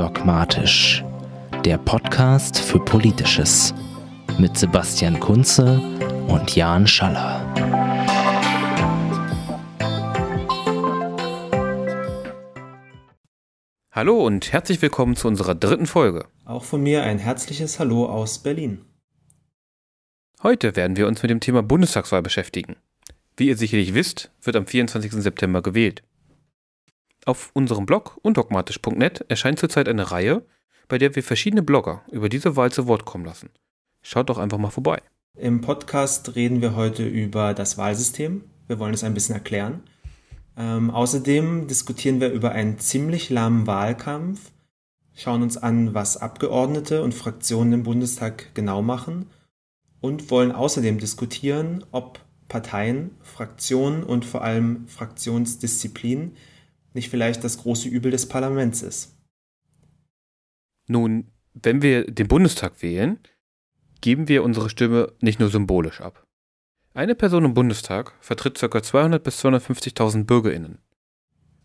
Undogmatisch, der Podcast für Politisches mit Sebastian Kunze und Jan Schaller. Hallo und herzlich willkommen zu unserer dritten Folge. Auch von mir ein herzliches Hallo aus Berlin. Heute werden wir uns mit dem Thema Bundestagswahl beschäftigen. Wie ihr sicherlich wisst, wird am 24. September gewählt. Auf unserem Blog undogmatisch.net erscheint zurzeit eine Reihe, bei der wir verschiedene Blogger über diese Wahl zu Wort kommen lassen. Schaut doch einfach mal vorbei. Im Podcast reden wir heute über das Wahlsystem. Wir wollen es ein bisschen erklären. Ähm, außerdem diskutieren wir über einen ziemlich lahmen Wahlkampf, schauen uns an, was Abgeordnete und Fraktionen im Bundestag genau machen und wollen außerdem diskutieren, ob Parteien, Fraktionen und vor allem Fraktionsdisziplin nicht vielleicht das große Übel des Parlaments ist. Nun, wenn wir den Bundestag wählen, geben wir unsere Stimme nicht nur symbolisch ab. Eine Person im Bundestag vertritt ca. 200 bis 250.000 BürgerInnen.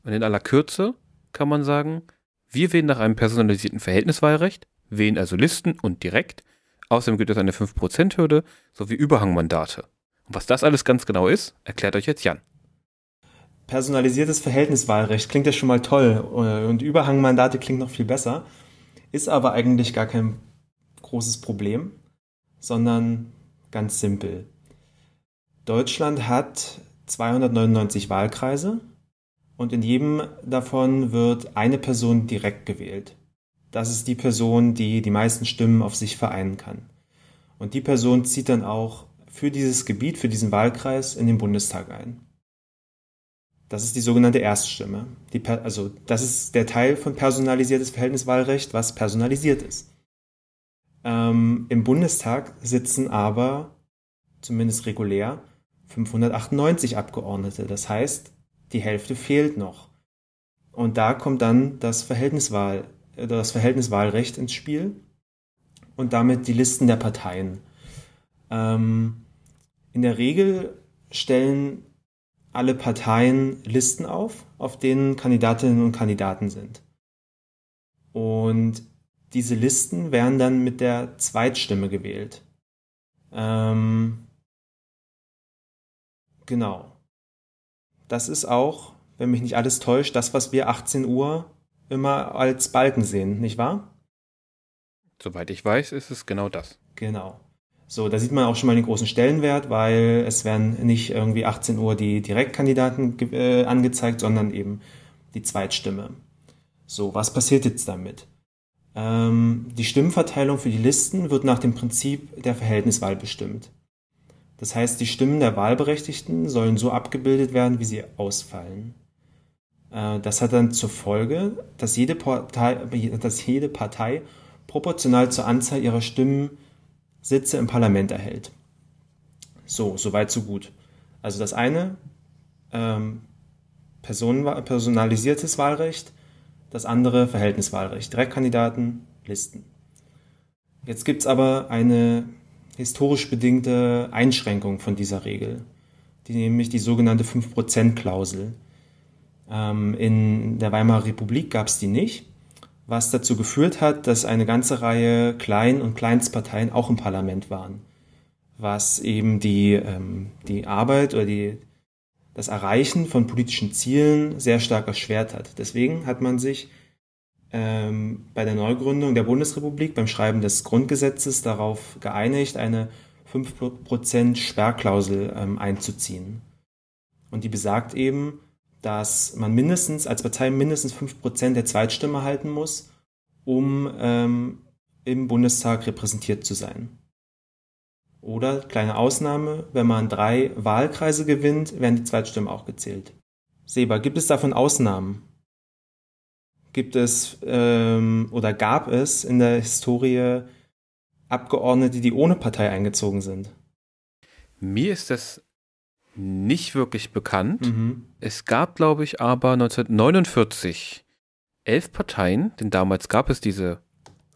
Und in aller Kürze kann man sagen, wir wählen nach einem personalisierten Verhältniswahlrecht, wählen also Listen und direkt. Außerdem gibt es eine 5%-Hürde sowie Überhangmandate. Und was das alles ganz genau ist, erklärt euch jetzt Jan. Personalisiertes Verhältniswahlrecht klingt ja schon mal toll und Überhangmandate klingt noch viel besser, ist aber eigentlich gar kein großes Problem, sondern ganz simpel. Deutschland hat 299 Wahlkreise und in jedem davon wird eine Person direkt gewählt. Das ist die Person, die die meisten Stimmen auf sich vereinen kann. Und die Person zieht dann auch für dieses Gebiet, für diesen Wahlkreis in den Bundestag ein. Das ist die sogenannte Erststimme. Die, also das ist der Teil von personalisiertes Verhältniswahlrecht, was personalisiert ist. Ähm, Im Bundestag sitzen aber, zumindest regulär, 598 Abgeordnete. Das heißt, die Hälfte fehlt noch. Und da kommt dann das Verhältniswahl, äh, das Verhältniswahlrecht ins Spiel und damit die Listen der Parteien. Ähm, in der Regel stellen alle Parteien Listen auf, auf denen Kandidatinnen und Kandidaten sind. Und diese Listen werden dann mit der Zweitstimme gewählt. Ähm, genau. Das ist auch, wenn mich nicht alles täuscht, das, was wir 18 Uhr immer als Balken sehen, nicht wahr? Soweit ich weiß, ist es genau das. Genau. So, da sieht man auch schon mal den großen Stellenwert, weil es werden nicht irgendwie 18 Uhr die Direktkandidaten äh, angezeigt, sondern eben die Zweitstimme. So, was passiert jetzt damit? Ähm, die Stimmenverteilung für die Listen wird nach dem Prinzip der Verhältniswahl bestimmt. Das heißt, die Stimmen der Wahlberechtigten sollen so abgebildet werden, wie sie ausfallen. Äh, das hat dann zur Folge, dass jede Partei, dass jede Partei proportional zur Anzahl ihrer Stimmen Sitze im Parlament erhält. So, soweit, so gut. Also das eine, ähm, personalisiertes Wahlrecht, das andere Verhältniswahlrecht, Direktkandidaten, Listen. Jetzt gibt es aber eine historisch bedingte Einschränkung von dieser Regel, die nämlich die sogenannte 5%-Klausel. Ähm, in der Weimarer Republik gab es die nicht was dazu geführt hat, dass eine ganze Reihe Klein- und Kleinstparteien auch im Parlament waren, was eben die, ähm, die Arbeit oder die, das Erreichen von politischen Zielen sehr stark erschwert hat. Deswegen hat man sich ähm, bei der Neugründung der Bundesrepublik beim Schreiben des Grundgesetzes darauf geeinigt, eine 5% Sperrklausel ähm, einzuziehen. Und die besagt eben, dass man mindestens als Partei mindestens 5% der Zweitstimme halten muss, um ähm, im Bundestag repräsentiert zu sein. Oder, kleine Ausnahme, wenn man drei Wahlkreise gewinnt, werden die Zweitstimmen auch gezählt. Seba, gibt es davon Ausnahmen? Gibt es ähm, oder gab es in der Historie Abgeordnete, die ohne Partei eingezogen sind? Mir ist das nicht wirklich bekannt. Mhm. Es gab, glaube ich, aber 1949 elf Parteien, denn damals gab es diese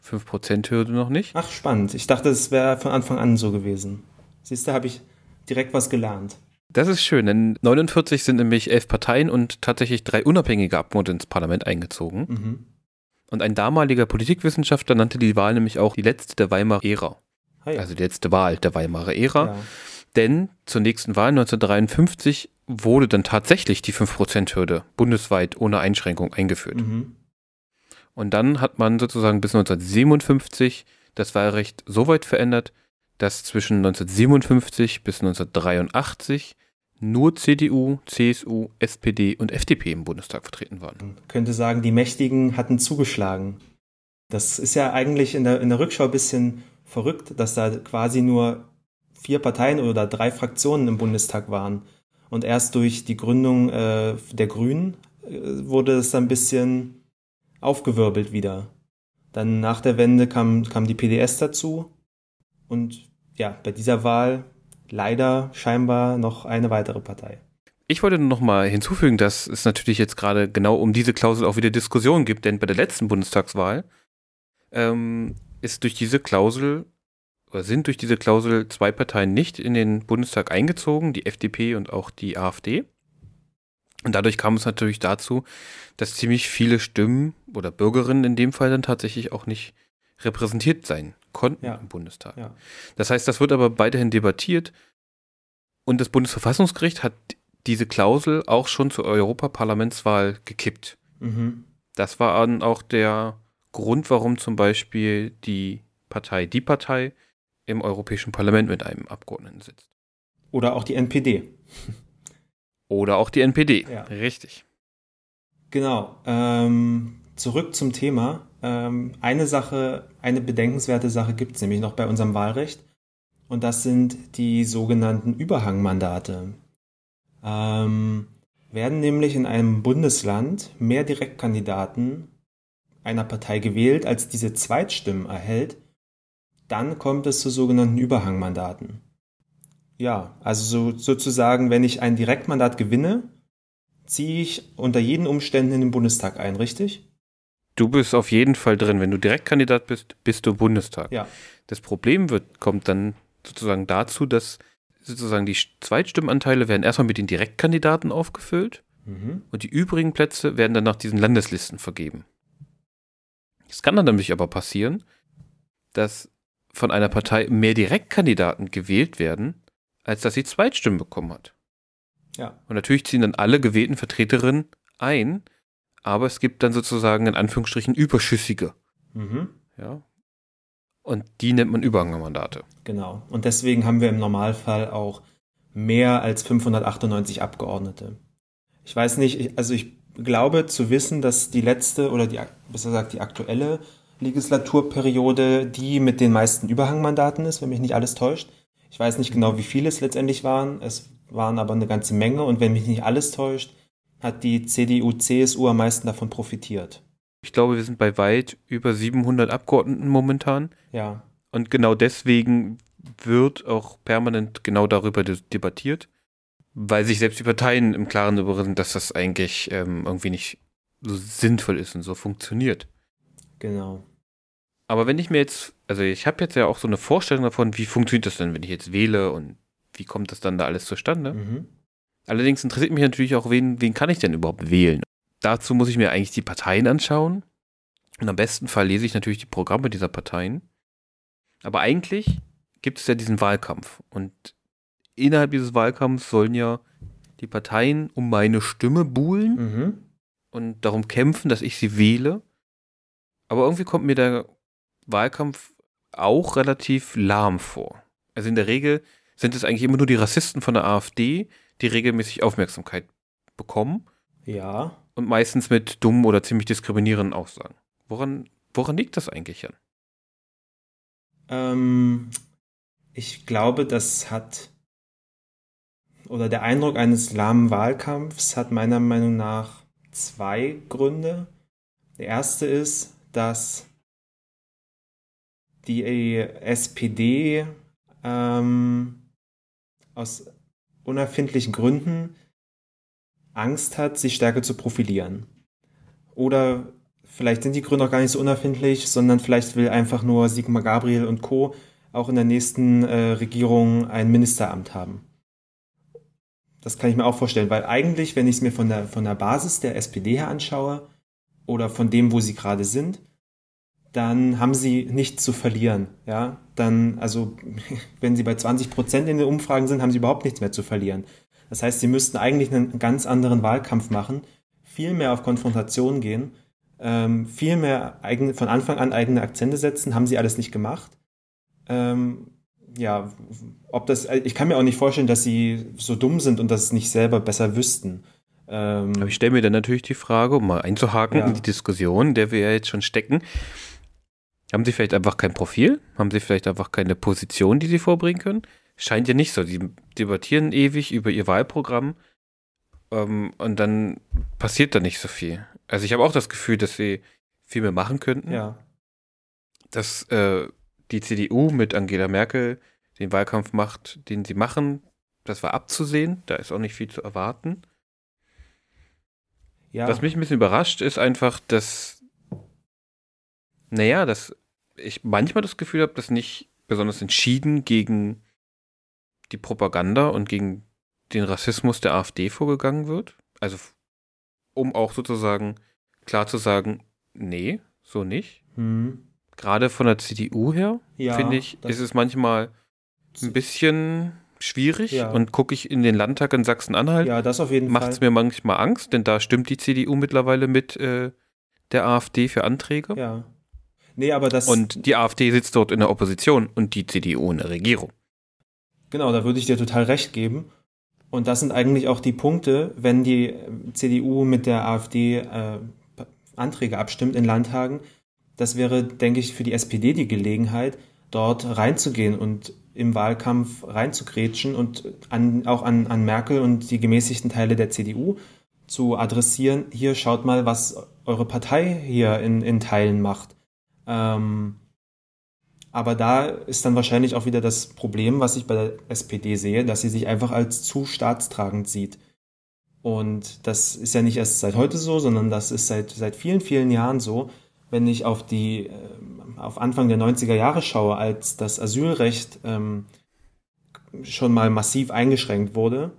5%-Hürde noch nicht. Ach, spannend. Ich dachte, es wäre von Anfang an so gewesen. Siehst du, habe ich direkt was gelernt. Das ist schön, denn 49 sind nämlich elf Parteien und tatsächlich drei unabhängige Abgeordnete ins Parlament eingezogen. Mhm. Und ein damaliger Politikwissenschaftler nannte die Wahl nämlich auch die letzte der Weimarer Ära. Ja. Also die letzte Wahl der Weimarer Ära. ja. Denn zur nächsten Wahl 1953 wurde dann tatsächlich die 5%-Hürde bundesweit ohne Einschränkung eingeführt. Mhm. Und dann hat man sozusagen bis 1957 das Wahlrecht so weit verändert, dass zwischen 1957 bis 1983 nur CDU, CSU, SPD und FDP im Bundestag vertreten waren. Man könnte sagen, die Mächtigen hatten zugeschlagen. Das ist ja eigentlich in der, in der Rückschau ein bisschen verrückt, dass da quasi nur vier Parteien oder drei Fraktionen im Bundestag waren. Und erst durch die Gründung äh, der Grünen äh, wurde es ein bisschen aufgewirbelt wieder. Dann nach der Wende kam, kam die PDS dazu. Und ja, bei dieser Wahl leider scheinbar noch eine weitere Partei. Ich wollte nur noch mal hinzufügen, dass es natürlich jetzt gerade genau um diese Klausel auch wieder Diskussionen gibt, denn bei der letzten Bundestagswahl ähm, ist durch diese Klausel sind durch diese Klausel zwei Parteien nicht in den Bundestag eingezogen, die FDP und auch die AfD. Und dadurch kam es natürlich dazu, dass ziemlich viele Stimmen oder Bürgerinnen in dem Fall dann tatsächlich auch nicht repräsentiert sein konnten Ja. im Bundestag. Ja. Das heißt, das wird aber weiterhin debattiert und das Bundesverfassungsgericht hat diese Klausel auch schon zur Europaparlamentswahl gekippt. Mhm. Das war dann auch der Grund, warum zum Beispiel die Partei Die Partei im Europäischen Parlament mit einem Abgeordneten sitzt. Oder auch die NPD. Oder auch die NPD. Ja. Richtig. Genau. Ähm, zurück zum Thema. Ähm, eine Sache, eine bedenkenswerte Sache gibt es nämlich noch bei unserem Wahlrecht. Und das sind die sogenannten Überhangmandate. Ähm, werden nämlich in einem Bundesland mehr Direktkandidaten einer Partei gewählt, als diese Zweitstimmen erhält, dann kommt es zu sogenannten Überhangmandaten. Ja, also so, sozusagen, wenn ich ein Direktmandat gewinne, ziehe ich unter jeden Umständen in den Bundestag ein, richtig? Du bist auf jeden Fall drin. Wenn du Direktkandidat bist, bist du Bundestag. Ja. Das Problem wird, kommt dann sozusagen dazu, dass sozusagen die Zweitstimmenanteile werden erstmal mit den Direktkandidaten aufgefüllt Mhm. und die übrigen Plätze werden dann nach diesen Landeslisten vergeben. Es kann dann nämlich aber passieren, dass von einer Partei mehr Direktkandidaten gewählt werden, als dass sie Zweitstimmen bekommen hat. Ja. Und natürlich ziehen dann alle gewählten Vertreterinnen ein, aber es gibt dann sozusagen in Anführungsstrichen überschüssige. Mhm. Ja. Und die nennt man Überhangmandate. Genau. Und deswegen haben wir im Normalfall auch mehr als 598 Abgeordnete. Ich weiß nicht, ich- also ich glaube zu wissen, dass die letzte oder die, besser gesagt die aktuelle Legislaturperiode die mit den meisten Überhangmandaten ist, wenn mich nicht alles täuscht. Ich weiß nicht genau, wie viele es letztendlich waren. Es waren aber eine ganze Menge und wenn mich nicht alles täuscht, hat die CDU, CSU am meisten davon profitiert. Ich glaube, wir sind bei weit über 700 Abgeordneten momentan. Ja, Und genau deswegen wird auch permanent genau darüber de- debattiert, weil sich selbst die Parteien im Klaren darüber sind, dass das eigentlich ähm, irgendwie nicht so sinnvoll ist und so funktioniert. Genau. Aber wenn ich mir jetzt, also ich habe jetzt ja auch so eine Vorstellung davon, wie funktioniert das denn, wenn ich jetzt wähle und wie kommt das dann da alles zustande? Mhm. Allerdings interessiert mich natürlich auch, wen, wen kann ich denn überhaupt wählen? Dazu muss ich mir eigentlich die Parteien anschauen. Und am besten Fall lese ich natürlich die Programme dieser Parteien. Aber eigentlich gibt es ja diesen Wahlkampf. Und innerhalb dieses Wahlkampfs sollen ja die Parteien um meine Stimme buhlen Mhm. und darum kämpfen, dass ich sie wähle. Aber irgendwie kommt mir der Wahlkampf auch relativ lahm vor. Also in der Regel sind es eigentlich immer nur die Rassisten von der AfD, die regelmäßig Aufmerksamkeit bekommen Ja. und meistens mit dummen oder ziemlich diskriminierenden Aussagen. Woran, woran liegt das eigentlich, Jan? Ähm, ich glaube, das hat, oder der Eindruck eines lahmen Wahlkampfs hat meiner Meinung nach zwei Gründe. Der erste ist, dass die SPD ähm, aus unerfindlichen Gründen Angst hat, sich stärker zu profilieren. Oder vielleicht sind die Gründe auch gar nicht so unerfindlich, sondern vielleicht will einfach nur Sigmar Gabriel und Co. auch in der nächsten äh, Regierung ein Ministeramt haben. Das kann ich mir auch vorstellen, weil eigentlich, wenn ich es mir von der, von der Basis der SPD her anschaue oder von dem, wo sie gerade sind, dann haben sie nichts zu verlieren. Ja, dann, also, wenn sie bei 20 Prozent in den Umfragen sind, haben sie überhaupt nichts mehr zu verlieren. Das heißt, sie müssten eigentlich einen ganz anderen Wahlkampf machen, viel mehr auf Konfrontation gehen, ähm, viel mehr eigen, von Anfang an eigene Akzente setzen, haben sie alles nicht gemacht. Ähm, ja, ob das, ich kann mir auch nicht vorstellen, dass sie so dumm sind und das nicht selber besser wüssten. Ähm, Aber ich stelle mir dann natürlich die Frage, um mal einzuhaken ja. in die Diskussion, der wir ja jetzt schon stecken. Haben sie vielleicht einfach kein Profil? Haben sie vielleicht einfach keine Position, die sie vorbringen können? Scheint ja nicht so. Die debattieren ewig über ihr Wahlprogramm ähm, und dann passiert da nicht so viel. Also ich habe auch das Gefühl, dass sie viel mehr machen könnten. Ja. Dass äh, die CDU mit Angela Merkel den Wahlkampf macht, den sie machen, das war abzusehen. Da ist auch nicht viel zu erwarten. Ja. Was mich ein bisschen überrascht, ist einfach, dass, naja, dass ich manchmal das Gefühl habe, dass nicht besonders entschieden gegen die Propaganda und gegen den Rassismus der AfD vorgegangen wird. Also, um auch sozusagen klar zu sagen, nee, so nicht. Hm. Gerade von der CDU her, ja, finde ich, ist es manchmal ein bisschen schwierig ja. und gucke ich in den Landtag in Sachsen-Anhalt, ja, das auf jeden macht es mir manchmal Angst, denn da stimmt die CDU mittlerweile mit äh, der AfD für Anträge. Ja. Nee, aber das und die AfD sitzt dort in der Opposition und die CDU in der Regierung. Genau, da würde ich dir total recht geben. Und das sind eigentlich auch die Punkte, wenn die CDU mit der AfD äh, Anträge abstimmt in Landtagen. Das wäre, denke ich, für die SPD die Gelegenheit, dort reinzugehen und im Wahlkampf reinzugrätschen und an, auch an, an Merkel und die gemäßigten Teile der CDU zu adressieren. Hier schaut mal, was eure Partei hier in, in Teilen macht. Ähm, aber da ist dann wahrscheinlich auch wieder das Problem, was ich bei der SPD sehe, dass sie sich einfach als zu staatstragend sieht. Und das ist ja nicht erst seit heute so, sondern das ist seit, seit vielen, vielen Jahren so. Wenn ich auf die, äh, auf Anfang der 90er Jahre schaue, als das Asylrecht ähm, schon mal massiv eingeschränkt wurde,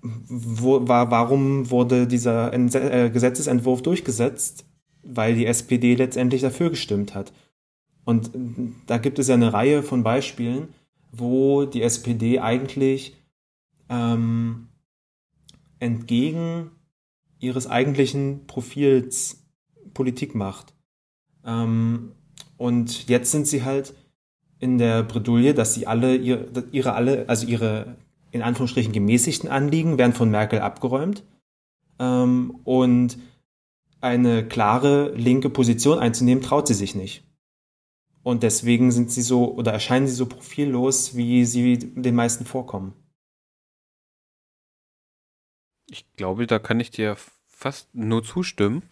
wo, war, warum wurde dieser äh, Gesetzesentwurf durchgesetzt? Weil die SPD letztendlich dafür gestimmt hat. Und da gibt es ja eine Reihe von Beispielen, wo die SPD eigentlich ähm, entgegen ihres eigentlichen Profils Politik macht. Ähm, und jetzt sind sie halt in der Bredouille, dass sie alle ihre, ihre alle, also ihre in Anführungsstrichen gemäßigten Anliegen werden von Merkel abgeräumt. Ähm, und eine klare linke Position einzunehmen, traut sie sich nicht. Und deswegen sind sie so oder erscheinen sie so profillos, wie sie den meisten vorkommen. Ich glaube, da kann ich dir fast nur zustimmen.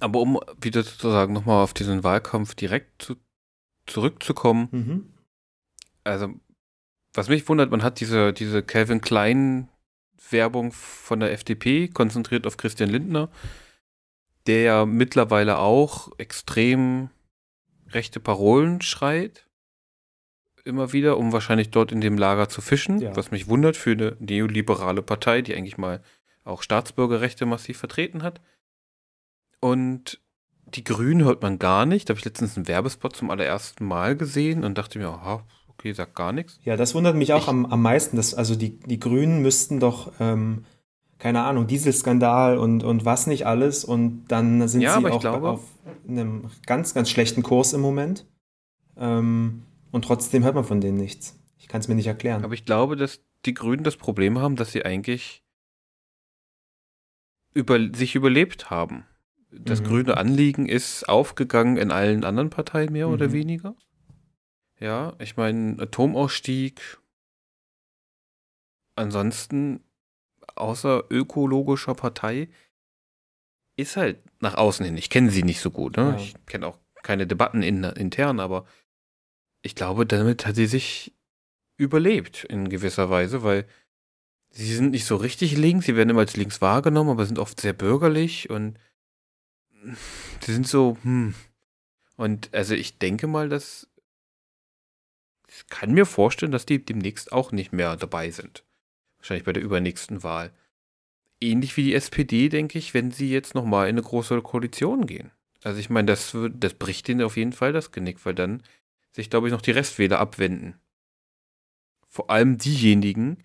Aber um wieder sozusagen nochmal auf diesen Wahlkampf direkt zu, zurückzukommen, mhm. also was mich wundert, man hat diese, diese Calvin Klein Werbung von der FDP konzentriert auf Christian Lindner, der ja mittlerweile auch extrem rechte Parolen schreit. Immer wieder, um wahrscheinlich dort in dem Lager zu fischen, ja. was mich wundert für eine neoliberale Partei, die eigentlich mal auch Staatsbürgerrechte massiv vertreten hat. Und die Grünen hört man gar nicht. Da habe ich letztens einen Werbespot zum allerersten Mal gesehen und dachte mir, aha, okay, sagt gar nichts. Ja, das wundert mich auch am, am meisten. Dass, also die, die Grünen müssten doch ähm, keine Ahnung, Dieselskandal und, und was nicht alles. Und dann sind ja, sie auch glaube, auf einem ganz, ganz schlechten Kurs im Moment. Ähm, und trotzdem hört man von denen nichts. Ich kann es mir nicht erklären. Aber ich glaube, dass die Grünen das Problem haben, dass sie eigentlich über, sich überlebt haben. Das mhm. grüne Anliegen ist aufgegangen in allen anderen Parteien mehr mhm. oder weniger. Ja, ich meine, Atomausstieg. Ansonsten außer ökologischer Partei ist halt nach außen hin. Ich kenne sie nicht so gut. Ne? Ja. Ich kenne auch keine Debatten in, intern, aber ich glaube, damit hat sie sich überlebt in gewisser Weise, weil sie sind nicht so richtig links, sie werden immer als links wahrgenommen, aber sind oft sehr bürgerlich und sie sind so, hm. Und also ich denke mal, dass ich kann mir vorstellen, dass die demnächst auch nicht mehr dabei sind. Wahrscheinlich bei der übernächsten Wahl. Ähnlich wie die SPD, denke ich, wenn sie jetzt nochmal in eine große Koalition gehen. Also ich meine, das, das bricht ihnen auf jeden Fall das Genick, weil dann sich, glaube ich, noch die Restwähler abwenden. Vor allem diejenigen,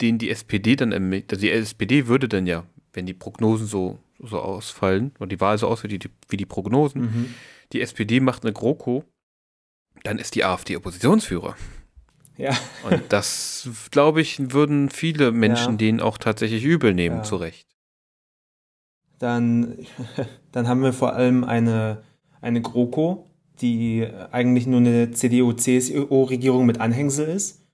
denen die SPD dann also die SPD würde dann ja, wenn die Prognosen so, so ausfallen, oder die Wahl so aussieht wie die, wie die Prognosen, Mhm. die SPD macht eine GroKo, dann ist die AfD Oppositionsführer. Ja. Und das, glaube ich, würden viele Menschen Ja. denen auch tatsächlich übel nehmen, Ja. zu Recht. Dann, dann haben wir vor allem eine, eine GroKo, die eigentlich nur eine CDU-CSU-Regierung mit Anhängsel ist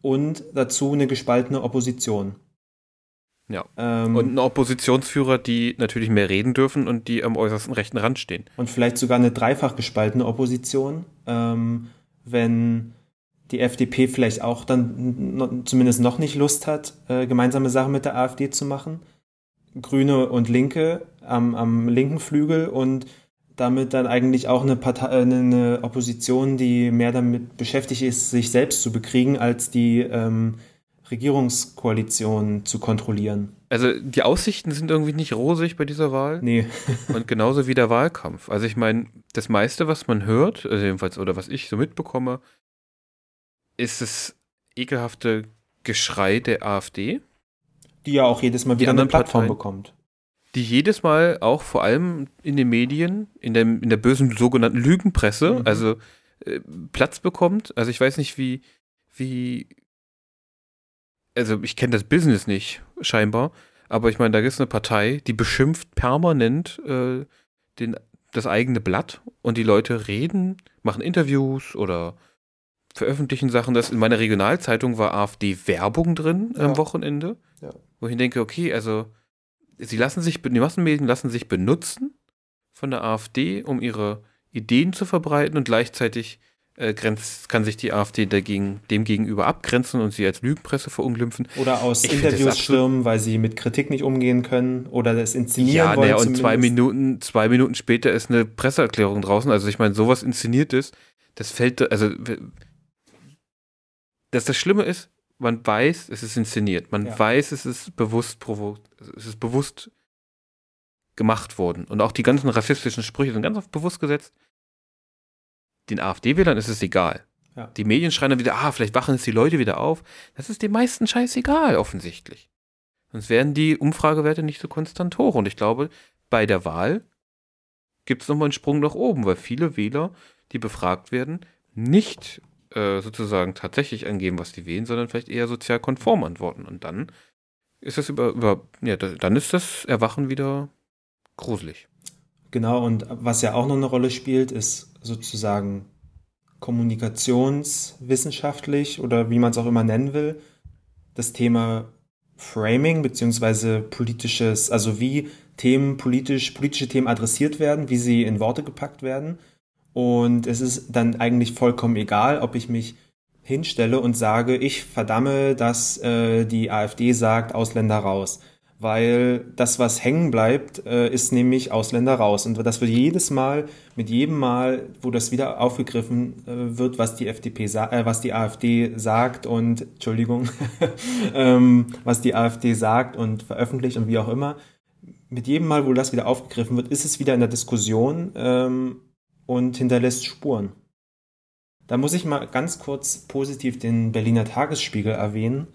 und dazu eine gespaltene Opposition. Ja. Ähm, Und ein Oppositionsführer, die natürlich mehr reden dürfen und die am äußersten rechten Rand stehen. und vielleicht sogar eine dreifach gespaltene Opposition, ähm, wenn die FDP vielleicht auch dann zumindest noch nicht Lust hat, äh, gemeinsame Sachen mit der AfD zu machen. Grüne und Linke am, am linken Flügel und damit dann eigentlich auch eine, Partei, äh, eine Opposition, die mehr damit beschäftigt ist, sich selbst zu bekriegen, als die ähm, Regierungskoalition zu kontrollieren. Also die Aussichten sind irgendwie nicht rosig bei dieser Wahl Nee, und genauso wie der Wahlkampf. Also ich meine, das meiste, was man hört, also jedenfalls oder was ich so mitbekomme, ist das ekelhafte Geschrei der AfD, die ja auch jedes Mal wieder eine Plattform Parteien. bekommt. die jedes Mal auch vor allem in den Medien, in der, in der bösen sogenannten Lügenpresse, Mhm. also äh, Platz bekommt. Also ich weiß nicht, wie, wie, also ich kenne das Business nicht, scheinbar, aber ich meine, da gibt es eine Partei, die beschimpft permanent äh, den, das eigene Blatt und die Leute reden, machen Interviews oder veröffentlichen Sachen. Das in meiner Regionalzeitung war AfD-Werbung drin am Ja. Wochenende, Ja. wo ich denke, okay, also sie lassen sich, die Massenmedien lassen sich benutzen von der AfD, um ihre Ideen zu verbreiten und gleichzeitig äh, grenzt, kann sich die AfD dagegen, dem gegenüber abgrenzen und sie als Lügenpresse verunglimpfen. Oder aus Ich Interviews stürmen, weil sie mit Kritik nicht umgehen können oder das inszenieren Ja, wollen. naja, und zwei. Minuten, zwei Minuten später ist eine Presseerklärung draußen. Also ich meine, sowas inszeniert ist, das fällt, also dass das Schlimme ist, man weiß, es ist inszeniert. Man Ja. weiß, es ist bewusst provo es ist bewusst gemacht worden. Und auch die ganzen rassistischen Sprüche sind ganz oft bewusst gesetzt. Den AfD-Wählern ist es egal. Ja. Die Medien schreien dann wieder, ah, vielleicht wachen jetzt die Leute wieder auf. Das ist den meisten scheißegal, offensichtlich. Sonst wären die Umfragewerte nicht so konstant hoch. Und ich glaube, bei der Wahl gibt es nochmal einen Sprung nach oben, weil viele Wähler, die befragt werden, nicht äh, sozusagen tatsächlich angeben, was die wählen, sondern vielleicht eher sozial konform antworten. Und dann ist das über, über ja, da- dann ist das Erwachen wieder gruselig. Genau, und was ja auch noch eine Rolle spielt, ist sozusagen kommunikationswissenschaftlich oder wie man es auch immer nennen will, das Thema Framing beziehungsweise politisches, also wie Themen politisch, politische Themen adressiert werden, wie sie in Worte gepackt werden. Und es ist dann eigentlich vollkommen egal, ob ich mich hinstelle und sage, ich verdamme, dass äh, die AfD sagt, Ausländer raus. Weil das, was hängen bleibt, äh, ist nämlich Ausländer raus. Und das wird jedes Mal, mit jedem Mal, wo das wieder aufgegriffen äh, wird, was die FDP äh, was die AfD sagt und Entschuldigung, ähm, was die AfD sagt und veröffentlicht und wie auch immer, mit jedem Mal, wo das wieder aufgegriffen wird, ist es wieder in der Diskussion ähm, und hinterlässt Spuren. Da muss ich mal ganz kurz positiv den Berliner Tagesspiegel erwähnen,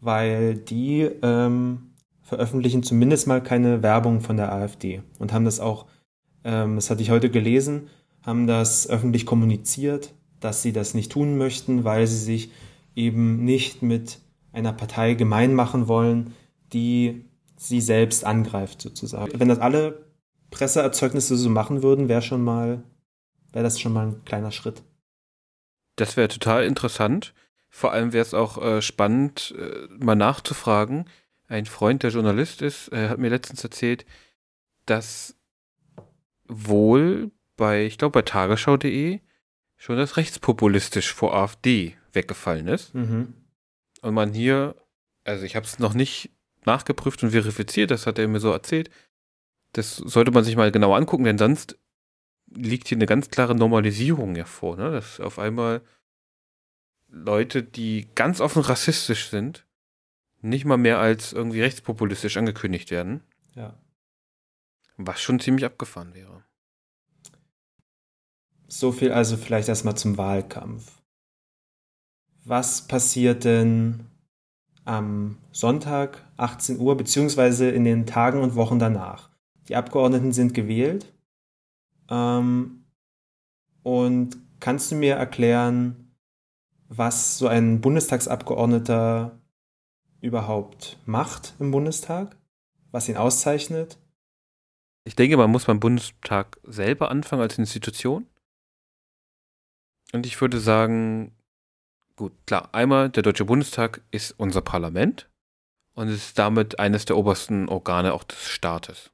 weil die ähm, veröffentlichen zumindest mal keine Werbung von der AfD und haben das auch, ähm, das hatte ich heute gelesen, haben das öffentlich kommuniziert, dass sie das nicht tun möchten, weil sie sich eben nicht mit einer Partei gemein machen wollen, die sie selbst angreift sozusagen. Wenn das alle Presseerzeugnisse so machen würden, wäre schon mal, wäre das schon mal ein kleiner Schritt. Das wäre total interessant. Vor allem wäre es auch äh, spannend, äh, mal nachzufragen. Ein Freund, der Journalist ist, äh, hat mir letztens erzählt, dass wohl bei, ich glaube, bei tagesschau.de schon das rechtspopulistisch vor AfD weggefallen ist. Mhm. Und man hier, also ich habe es noch nicht nachgeprüft und verifiziert, das hat er mir so erzählt. Das sollte man sich mal genau angucken, denn sonst liegt hier eine ganz klare Normalisierung hervor, ne? dass auf einmal Leute, die ganz offen rassistisch sind, nicht mal mehr als irgendwie rechtspopulistisch angekündigt werden. Ja. Was schon ziemlich abgefahren wäre. So viel also vielleicht erstmal zum Wahlkampf. Was passiert denn am Sonntag 18 Uhr beziehungsweise in den Tagen und Wochen danach? Die Abgeordneten sind gewählt. Ähm, und kannst du mir erklären, was so ein Bundestagsabgeordneter überhaupt macht im Bundestag? Was ihn auszeichnet? Ich denke, man muss beim Bundestag selber anfangen als Institution. Und ich würde sagen, gut, klar, einmal, der Deutsche Bundestag ist unser Parlament und ist damit eines der obersten Organe auch des Staates.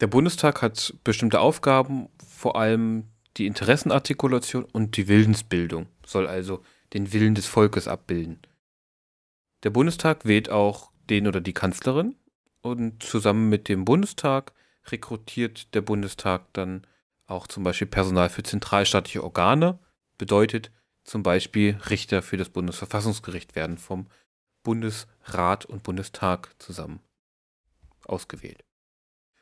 Der Bundestag hat bestimmte Aufgaben, vor allem die Interessenartikulation und die Willensbildung, soll also den Willen des Volkes abbilden. Der Bundestag wählt auch den oder die Kanzlerin und zusammen mit dem Bundestag rekrutiert der Bundestag dann auch zum Beispiel Personal für zentralstaatliche Organe, bedeutet zum Beispiel Richter für das Bundesverfassungsgericht werden vom Bundesrat und Bundestag zusammen ausgewählt.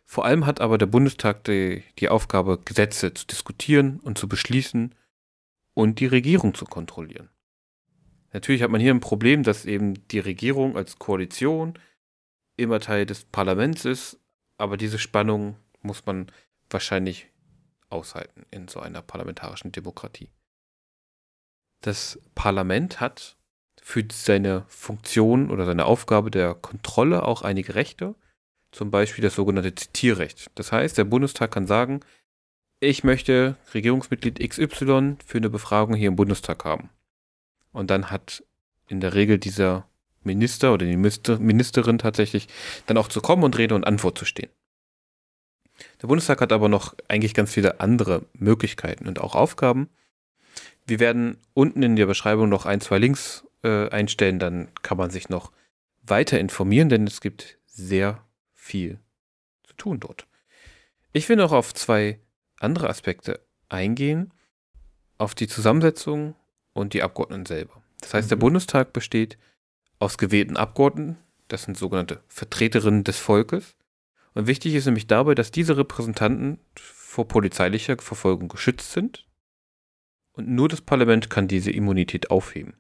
Vor allem hat aber der Bundestag die, die Aufgabe, Gesetze zu diskutieren und zu beschließen und die Regierung zu kontrollieren. Natürlich hat man hier ein Problem, dass eben die Regierung als Koalition immer Teil des Parlaments ist, aber diese Spannung muss man wahrscheinlich aushalten in so einer parlamentarischen Demokratie. Das Parlament hat für seine Funktion oder seine Aufgabe der Kontrolle auch einige Rechte, zum Beispiel das sogenannte Zitierrecht. Das heißt, der Bundestag kann sagen, ich möchte Regierungsmitglied XY für eine Befragung hier im Bundestag haben. Und dann hat in der Regel dieser Minister oder die Ministerin tatsächlich dann auch zu kommen und Rede und Antwort zu stehen. Der Bundestag hat aber noch eigentlich ganz viele andere Möglichkeiten und auch Aufgaben. Wir werden unten in der Beschreibung noch ein, zwei Links äh, einstellen, dann kann man sich noch weiter informieren, denn es gibt sehr viel zu tun dort. Ich will noch auf zwei andere Aspekte eingehen, auf die Zusammensetzung und die Abgeordneten selber. Das heißt, mhm. der Bundestag besteht aus gewählten Abgeordneten, das sind sogenannte Vertreterinnen des Volkes, und wichtig ist nämlich dabei, dass diese Repräsentanten vor polizeilicher Verfolgung geschützt sind und nur das Parlament kann diese Immunität aufheben.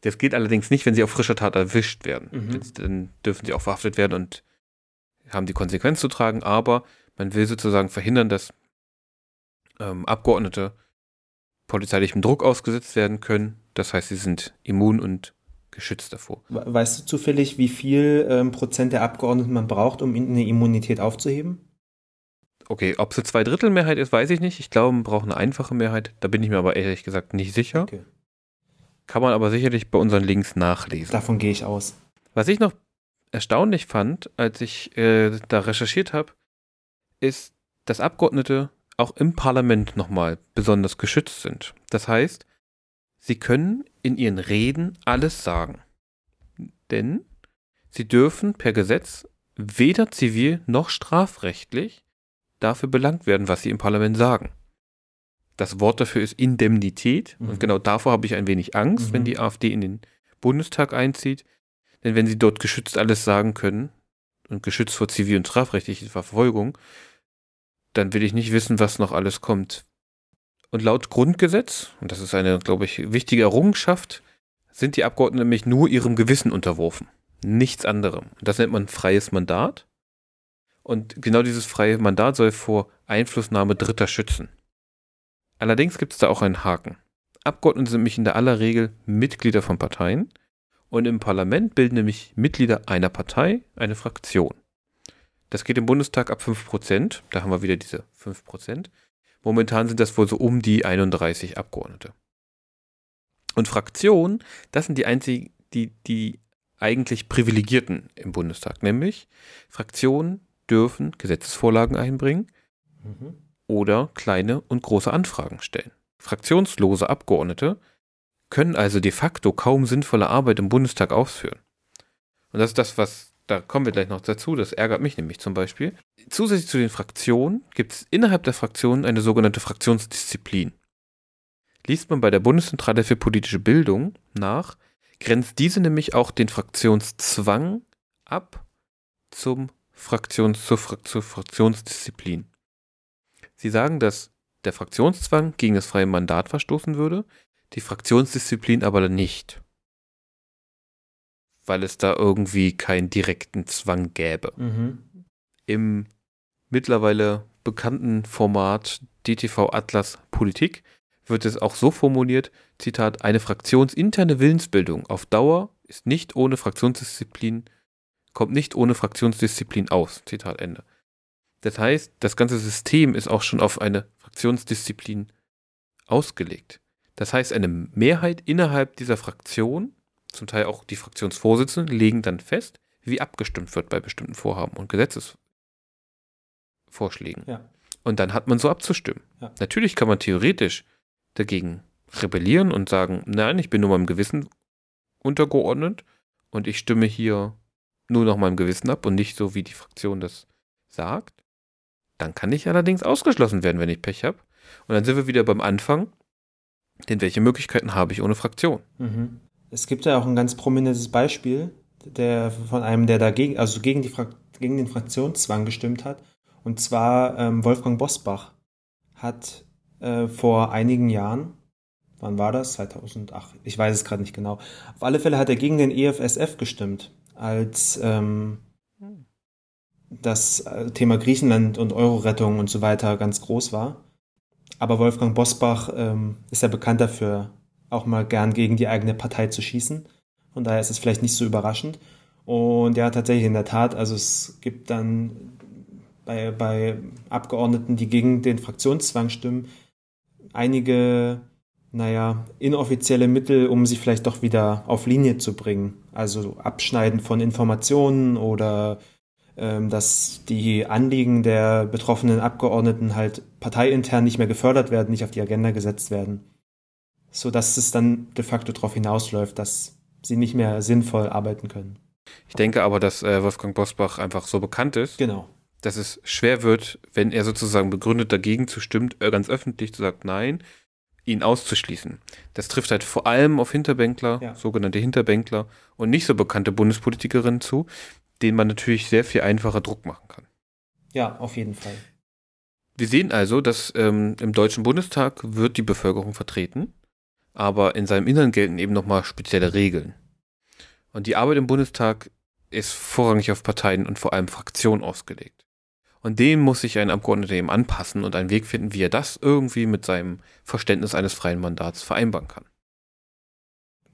Das geht allerdings nicht, wenn sie auf frischer Tat erwischt werden. Mhm. Dann dürfen sie auch verhaftet werden und haben die Konsequenz zu tragen, aber man will sozusagen verhindern, dass ähm, Abgeordnete polizeilichem Druck ausgesetzt werden können. Das heißt, sie sind immun und geschützt davor. Weißt du zufällig, wie viel ähm, Prozent der Abgeordneten man braucht, um eine Immunität aufzuheben? Okay, ob es eine Zweidrittelmehrheit ist, weiß ich nicht. Ich glaube, man braucht eine einfache Mehrheit. Da bin ich mir aber ehrlich gesagt nicht sicher. Okay. Kann man aber sicherlich bei unseren Links nachlesen. Davon gehe ich aus. Was ich noch erstaunlich fand, als ich äh, da recherchiert habe, ist, dass Abgeordnete auch im Parlament nochmal besonders geschützt sind. Das heißt, Sie können in ihren Reden alles sagen. Denn sie dürfen per Gesetz weder zivil noch strafrechtlich dafür belangt werden, was sie im Parlament sagen. Das Wort dafür ist Indemnität. Mhm. Und genau davor habe ich ein wenig Angst, mhm. wenn die AfD in den Bundestag einzieht. Denn wenn sie dort geschützt alles sagen können und geschützt vor zivil- und strafrechtlicher Verfolgung, dann will ich nicht wissen, was noch alles kommt, und laut Grundgesetz, und das ist eine, glaube ich, wichtige Errungenschaft, sind die Abgeordneten nämlich nur ihrem Gewissen unterworfen. Nichts anderem. Das nennt man freies Mandat. Und genau dieses freie Mandat soll vor Einflussnahme Dritter schützen. Allerdings gibt es da auch einen Haken. Abgeordnete sind nämlich in der aller Regel Mitglieder von Parteien und im Parlament bilden nämlich Mitglieder einer Partei eine Fraktion. Das geht im Bundestag ab 5%, da haben wir wieder diese 5%. Momentan sind das wohl so um die 31 Abgeordnete. Und Fraktionen, das sind die einzigen, die, die eigentlich Privilegierten im Bundestag, nämlich Fraktionen dürfen Gesetzesvorlagen einbringen mhm. oder kleine und große Anfragen stellen. Fraktionslose Abgeordnete können also de facto kaum sinnvolle Arbeit im Bundestag ausführen. Und das ist das, was da kommen wir gleich noch dazu, das ärgert mich nämlich zum Beispiel. Zusätzlich zu den Fraktionen gibt es innerhalb der Fraktionen eine sogenannte Fraktionsdisziplin. Liest man bei der Bundeszentrale für politische Bildung nach, grenzt diese nämlich auch den Fraktionszwang ab zum Fraktions zur, Fra zur Fraktionsdisziplin. Sie sagen, dass der Fraktionszwang gegen das freie Mandat verstoßen würde, die Fraktionsdisziplin aber nicht. Weil es da irgendwie keinen direkten Zwang gäbe. Mhm. Im mittlerweile bekannten Format DTV Atlas Politik wird es auch so formuliert, Zitat, eine fraktionsinterne Willensbildung auf Dauer ist nicht ohne Fraktionsdisziplin, kommt nicht ohne Fraktionsdisziplin aus. Zitat Ende. Das heißt, das ganze System ist auch schon auf eine Fraktionsdisziplin ausgelegt. Das heißt, eine Mehrheit innerhalb dieser Fraktion, zum Teil auch die Fraktionsvorsitzenden, legen dann fest, wie abgestimmt wird bei bestimmten Vorhaben und Gesetzesvorschlägen. Ja. Und dann hat man so abzustimmen. Ja. Natürlich kann man theoretisch dagegen rebellieren und sagen, nein, ich bin nur meinem Gewissen untergeordnet und ich stimme hier nur noch meinem Gewissen ab und nicht so, wie die Fraktion das sagt. Dann kann ich allerdings ausgeschlossen werden, wenn ich Pech habe. Und dann sind wir wieder beim Anfang. Denn welche Möglichkeiten habe ich ohne Fraktion? Mhm. Es gibt ja auch ein ganz prominentes Beispiel, der von einem, der dagegen, also gegen, die gegen den Fraktionszwang gestimmt hat. Und zwar ähm, Wolfgang Bosbach hat äh, vor einigen Jahren, wann war das? 2008, ich weiß es gerade nicht genau. Auf alle Fälle hat er gegen den EFSF gestimmt, als ähm, das äh, Thema Griechenland und Euro-Rettung und so weiter ganz groß war. Aber Wolfgang Bosbach ähm, ist ja bekannt dafür, auch mal gern gegen die eigene Partei zu schießen. Von daher ist es vielleicht nicht so überraschend. Und ja, tatsächlich in der Tat, also es gibt dann bei, bei Abgeordneten, die gegen den Fraktionszwang stimmen, einige, naja, inoffizielle Mittel, um sie vielleicht doch wieder auf Linie zu bringen. Also Abschneiden von Informationen oder ähm, dass die Anliegen der betroffenen Abgeordneten halt parteiintern nicht mehr gefördert werden, nicht auf die Agenda gesetzt werden. So dass es dann de facto darauf hinausläuft, dass sie nicht mehr sinnvoll arbeiten können. Ich denke aber, dass äh, Wolfgang Bosbach einfach so bekannt ist, Genau. dass es schwer wird, wenn er sozusagen begründet dagegen zustimmt, äh, ganz öffentlich zu sagen, nein, ihn auszuschließen. Das trifft halt vor allem auf Hinterbänkler, Ja. sogenannte Hinterbänkler und nicht so bekannte Bundespolitikerinnen zu, denen man natürlich sehr viel einfacher Druck machen kann. Ja, auf jeden Fall. Wir sehen also, dass ähm, im Deutschen Bundestag wird die Bevölkerung vertreten, aber in seinem Innern gelten eben nochmal spezielle Regeln. Und die Arbeit im Bundestag ist vorrangig auf Parteien und vor allem Fraktionen ausgelegt. Und dem muss sich ein Abgeordneter eben anpassen und einen Weg finden, wie er das irgendwie mit seinem Verständnis eines freien Mandats vereinbaren kann.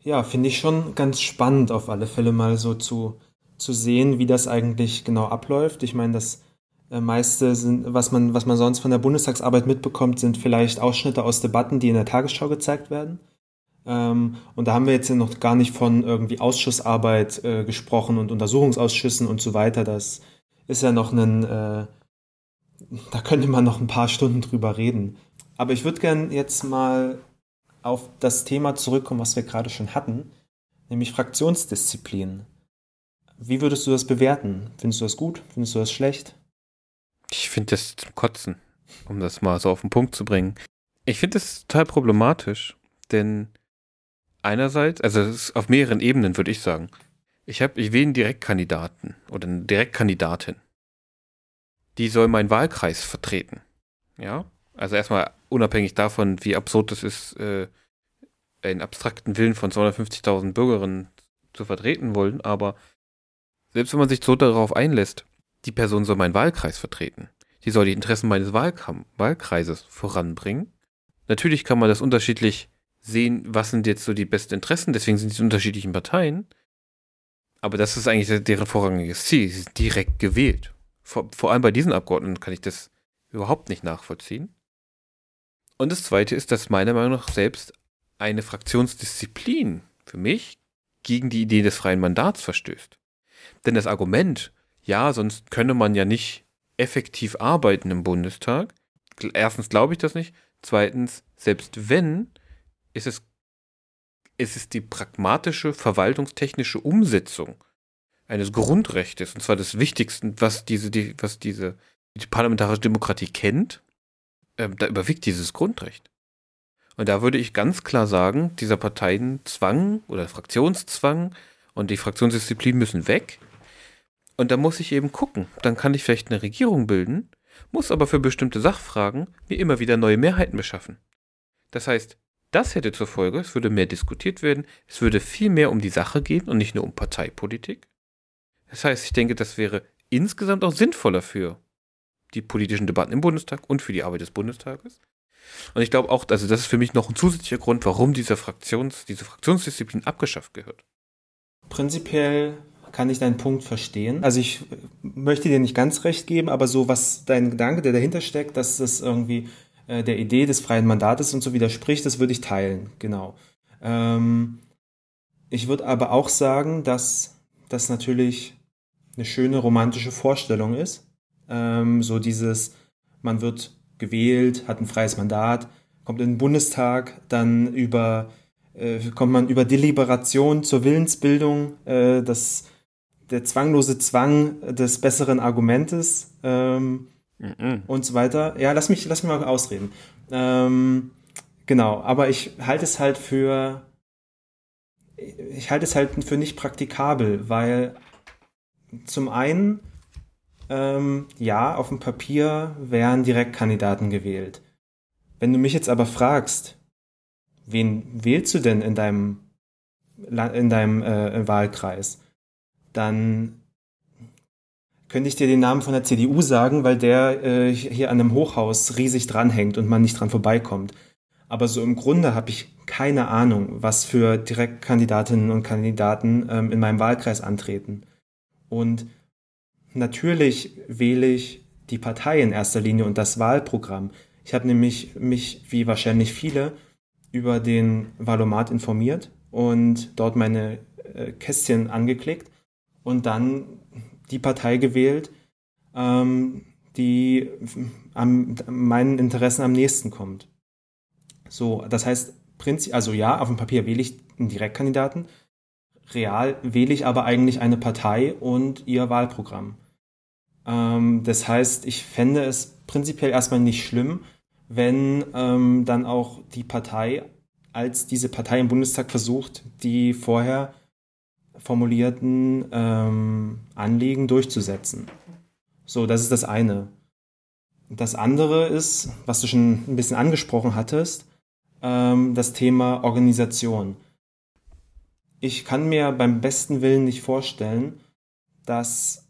Ja, finde ich schon ganz spannend, auf alle Fälle mal so zu, zu sehen, wie das eigentlich genau abläuft. Ich meine, das meiste sind, was man, was man sonst von der Bundestagsarbeit mitbekommt, sind vielleicht Ausschnitte aus Debatten, die in der Tagesschau gezeigt werden. Ähm, und da haben wir jetzt ja noch gar nicht von irgendwie Ausschussarbeit äh, gesprochen und Untersuchungsausschüssen und so weiter. Das ist ja noch ein, äh, da könnte man noch ein paar Stunden drüber reden. Aber ich würde gern jetzt mal auf das Thema zurückkommen, was wir gerade schon hatten, nämlich Fraktionsdisziplin. Wie würdest du das bewerten? Findest du das gut? Findest du das schlecht? Ich finde das zum Kotzen, um das mal so auf den Punkt zu bringen. Ich finde das total problematisch, denn einerseits, also auf mehreren Ebenen, würde ich sagen. Ich habe, ich wähle einen Direktkandidaten oder eine Direktkandidatin. Die soll meinen Wahlkreis vertreten. Ja, also erstmal unabhängig davon, wie absurd es ist, äh, einen abstrakten Willen von 250.000 Bürgerinnen zu vertreten wollen, aber selbst wenn man sich so darauf einlässt, die Person soll meinen Wahlkreis vertreten. Die soll die Interessen meines Wahlkam Wahlkreises voranbringen. Natürlich kann man das unterschiedlich sehen, was sind jetzt so die besten Interessen, deswegen sind die unterschiedlichen Parteien. Aber das ist eigentlich deren vorrangiges Ziel. Sie sind direkt gewählt. Vor, vor allem bei diesen Abgeordneten kann ich das überhaupt nicht nachvollziehen. Und das Zweite ist, dass meiner Meinung nach selbst eine Fraktionsdisziplin für mich gegen die Idee des freien Mandats verstößt. Denn das Argument, ja, sonst könne man ja nicht effektiv arbeiten im Bundestag. Erstens glaube ich das nicht. Zweitens, selbst wenn, ist es, ist es die pragmatische, verwaltungstechnische Umsetzung eines Grundrechtes, und zwar des Wichtigsten, was diese, die, was diese die parlamentarische Demokratie kennt, ähm, da überwiegt dieses Grundrecht. Und da würde ich ganz klar sagen, dieser Parteienzwang oder Fraktionszwang und die Fraktionsdisziplin müssen weg. Und da muss ich eben gucken. Dann kann ich vielleicht eine Regierung bilden, muss aber für bestimmte Sachfragen mir immer wieder neue Mehrheiten beschaffen. Das heißt, das hätte zur Folge, es würde mehr diskutiert werden, es würde viel mehr um die Sache gehen und nicht nur um Parteipolitik. Das heißt, ich denke, das wäre insgesamt auch sinnvoller für die politischen Debatten im Bundestag und für die Arbeit des Bundestages. Und ich glaube auch, also das ist für mich noch ein zusätzlicher Grund, warum diese Fraktions, diese Fraktionsdisziplin abgeschafft gehört. Prinzipiell kann ich deinen Punkt verstehen. Also ich möchte dir nicht ganz recht geben, aber so was dein Gedanke, der dahinter steckt, dass es irgendwie äh, der Idee des freien Mandates und so widerspricht, das würde ich teilen, genau. Ähm, ich würde aber auch sagen, dass das natürlich eine schöne romantische Vorstellung ist. Ähm, so dieses, man wird gewählt, hat ein freies Mandat, kommt in den Bundestag, dann über äh, kommt man über Deliberation zur Willensbildung, äh, das, der zwanglose Zwang des besseren Argumentes ähm, mhm. und so weiter. Ja, lass mich, lass mich mal ausreden. Ähm, genau, aber ich halte es halt für ich halte es halt für nicht praktikabel, weil zum einen ähm, ja, auf dem Papier wären Direktkandidaten gewählt. Wenn du mich jetzt aber fragst, wen wählst du denn in deinem, in deinem äh, Wahlkreis, dann könnte ich dir den Namen von der CDU sagen, weil der äh, hier an einem Hochhaus riesig dranhängt und man nicht dran vorbeikommt. Aber so im Grunde habe ich keine Ahnung, was für Direktkandidatinnen und Kandidaten ähm, in meinem Wahlkreis antreten. Und natürlich wähle ich die Partei in erster Linie und das Wahlprogramm. Ich habe nämlich mich, wie wahrscheinlich viele, über den Valomat informiert und dort meine äh, Kästchen angeklickt und dann die Partei gewählt, ähm, die am, meinen Interessen am nächsten kommt. So, das heißt, also ja, auf dem Papier wähle ich einen Direktkandidaten, real wähle ich aber eigentlich eine Partei und ihr Wahlprogramm. Ähm, das heißt, ich fände es prinzipiell erstmal nicht schlimm, wenn ähm, dann auch die Partei als diese Partei im Bundestag versucht, die vorher formulierten ähm, Anliegen durchzusetzen. So, das ist das eine. Das andere ist, was du schon ein bisschen angesprochen hattest, ähm, das Thema Organisation. Ich kann mir beim besten Willen nicht vorstellen, dass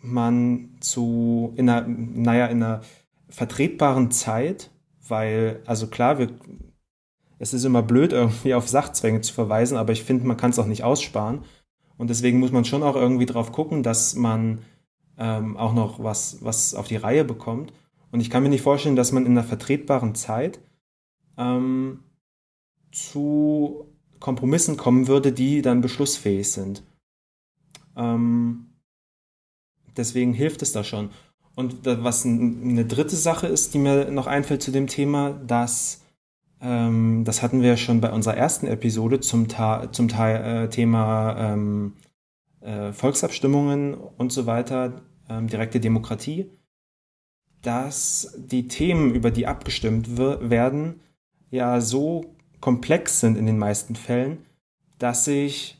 man zu, in einer, naja, in einer vertretbaren Zeit, weil, also klar, wir, es ist immer blöd, irgendwie auf Sachzwänge zu verweisen, aber ich finde, man kann es auch nicht aussparen. Und deswegen muss man schon auch irgendwie drauf gucken, dass man ähm, auch noch was, was auf die Reihe bekommt. Und ich kann mir nicht vorstellen, dass man in einer vertretbaren Zeit ähm, zu Kompromissen kommen würde, die dann beschlussfähig sind. Ähm, deswegen hilft es da schon. Und was eine dritte Sache ist, die mir noch einfällt zu dem Thema, dass ähm, das hatten wir schon bei unserer ersten Episode zum, Ta zum Ta äh, Thema ähm, äh, Volksabstimmungen und so weiter, ähm, direkte Demokratie, dass die Themen, über die abgestimmt werden, ja so komplex sind in den meisten Fällen, dass ich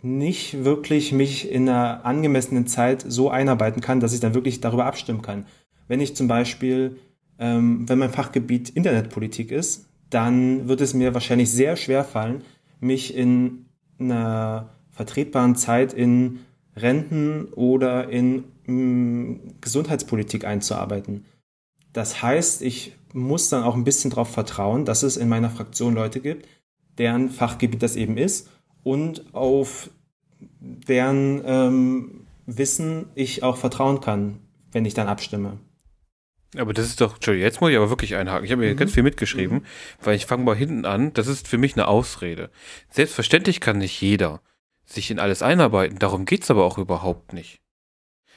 nicht wirklich mich in einer angemessenen Zeit so einarbeiten kann, dass ich dann wirklich darüber abstimmen kann. Wenn ich zum Beispiel, ähm, wenn mein Fachgebiet Internetpolitik ist, dann wird es mir wahrscheinlich sehr schwer fallen, mich in einer vertretbaren Zeit in Renten oder in mh, mm, Gesundheitspolitik einzuarbeiten. Das heißt, ich muss dann auch ein bisschen darauf vertrauen, dass es in meiner Fraktion Leute gibt, deren Fachgebiet das eben ist und auf deren ähm, Wissen ich auch vertrauen kann, wenn ich dann abstimme. Aber das ist doch, Entschuldigung, jetzt muss ich aber wirklich einhaken. Ich habe hier mhm. ganz viel mitgeschrieben, mhm. weil ich fange mal hinten an. Das ist für mich eine Ausrede. Selbstverständlich kann nicht jeder sich in alles einarbeiten. Darum geht es aber auch überhaupt nicht.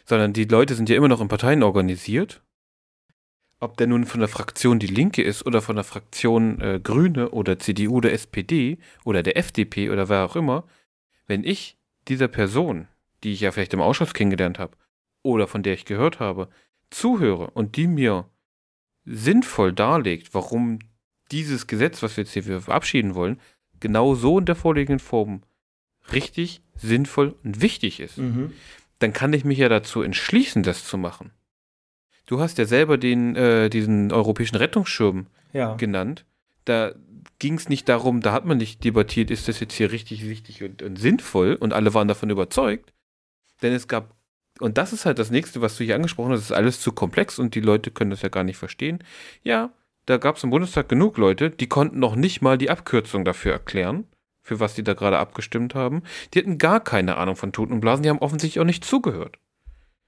Sondern die Leute sind ja immer noch in Parteien organisiert. Ob der nun von der Fraktion Die Linke ist oder von der Fraktion äh, Grüne oder CDU oder SPD oder der FDP oder wer auch immer. Wenn ich dieser Person, die ich ja vielleicht im Ausschuss kennengelernt habe oder von der ich gehört habe, zuhöre und die mir sinnvoll darlegt, warum dieses Gesetz, was wir jetzt hier verabschieden wollen, genau so in der vorliegenden Form richtig, sinnvoll und wichtig ist, mhm. dann kann ich mich ja dazu entschließen, das zu machen. Du hast ja selber den, äh, diesen europäischen Rettungsschirm Ja. genannt. Da ging es nicht darum, da hat man nicht debattiert, ist das jetzt hier richtig wichtig und, und sinnvoll und alle waren davon überzeugt. Denn es gab, und das ist halt das nächste, was du hier angesprochen hast, ist alles zu komplex und die Leute können das ja gar nicht verstehen. Ja, da gab es im Bundestag genug Leute, die konnten noch nicht mal die Abkürzung dafür erklären, für was die da gerade abgestimmt haben. Die hatten gar keine Ahnung von Toten und Blasen, die haben offensichtlich auch nicht zugehört.